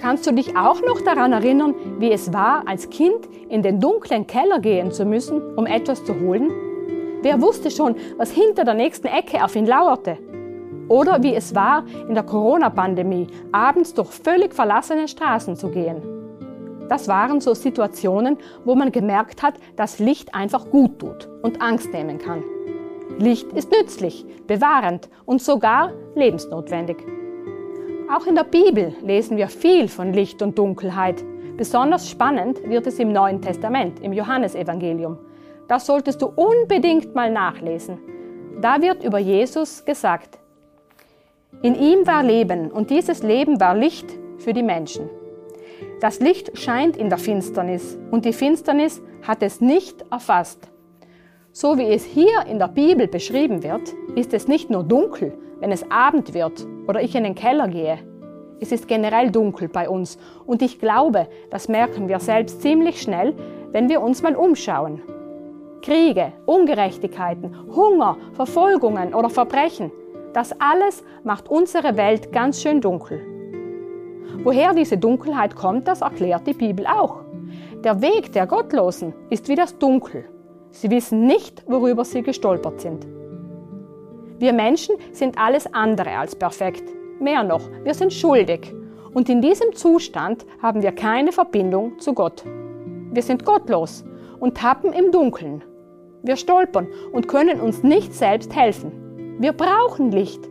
Kannst du dich auch noch daran erinnern, wie es war, als Kind in den dunklen Keller gehen zu müssen, um etwas zu holen? Wer wusste schon, was hinter der nächsten Ecke auf ihn lauerte? Oder wie es war, in der Corona-Pandemie abends durch völlig verlassene Straßen zu gehen? Das waren so Situationen, wo man gemerkt hat, dass Licht einfach gut tut und Angst nehmen kann. Licht ist nützlich, bewahrend und sogar lebensnotwendig. Auch in der Bibel lesen wir viel von Licht und Dunkelheit. Besonders spannend wird es im Neuen Testament, im Johannesevangelium. Das solltest du unbedingt mal nachlesen. Da wird über Jesus gesagt, in ihm war Leben und dieses Leben war Licht für die Menschen. Das Licht scheint in der Finsternis und die Finsternis hat es nicht erfasst. So wie es hier in der Bibel beschrieben wird, ist es nicht nur dunkel, wenn es Abend wird oder ich in den Keller gehe. Es ist generell dunkel bei uns und ich glaube, das merken wir selbst ziemlich schnell, wenn wir uns mal umschauen. Kriege, Ungerechtigkeiten, Hunger, Verfolgungen oder Verbrechen, das alles macht unsere Welt ganz schön dunkel. Woher diese Dunkelheit kommt, das erklärt die Bibel auch. Der Weg der Gottlosen ist wie das Dunkel. Sie wissen nicht, worüber sie gestolpert sind. Wir Menschen sind alles andere als perfekt. Mehr noch, wir sind schuldig. Und in diesem Zustand haben wir keine Verbindung zu Gott. Wir sind gottlos und tappen im Dunkeln. Wir stolpern und können uns nicht selbst helfen. Wir brauchen Licht.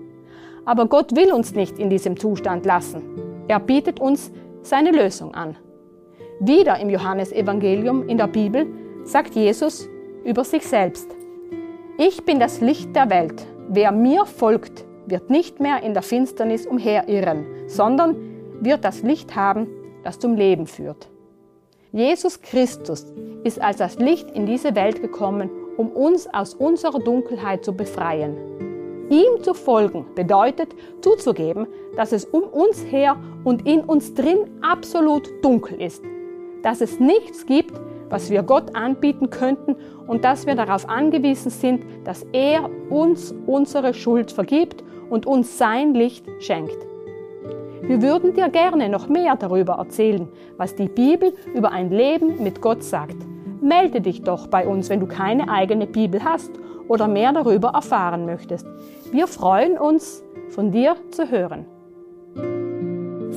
Aber Gott will uns nicht in diesem Zustand lassen. Er bietet uns seine Lösung an. Wieder im Johannesevangelium in der Bibel sagt Jesus über sich selbst, Ich bin das Licht der Welt. Wer mir folgt, wird nicht mehr in der Finsternis umherirren, sondern wird das Licht haben, das zum Leben führt. Jesus Christus ist als das Licht in diese Welt gekommen, um uns aus unserer Dunkelheit zu befreien. Ihm zu folgen bedeutet zuzugeben, dass es um uns her und in uns drin absolut dunkel ist, dass es nichts gibt, was wir Gott anbieten könnten und dass wir darauf angewiesen sind, dass er uns unsere Schuld vergibt und uns sein Licht schenkt. Wir würden dir gerne noch mehr darüber erzählen, was die Bibel über ein Leben mit Gott sagt. Melde dich doch bei uns, wenn du keine eigene Bibel hast oder mehr darüber erfahren möchtest. Wir freuen uns, von dir zu hören.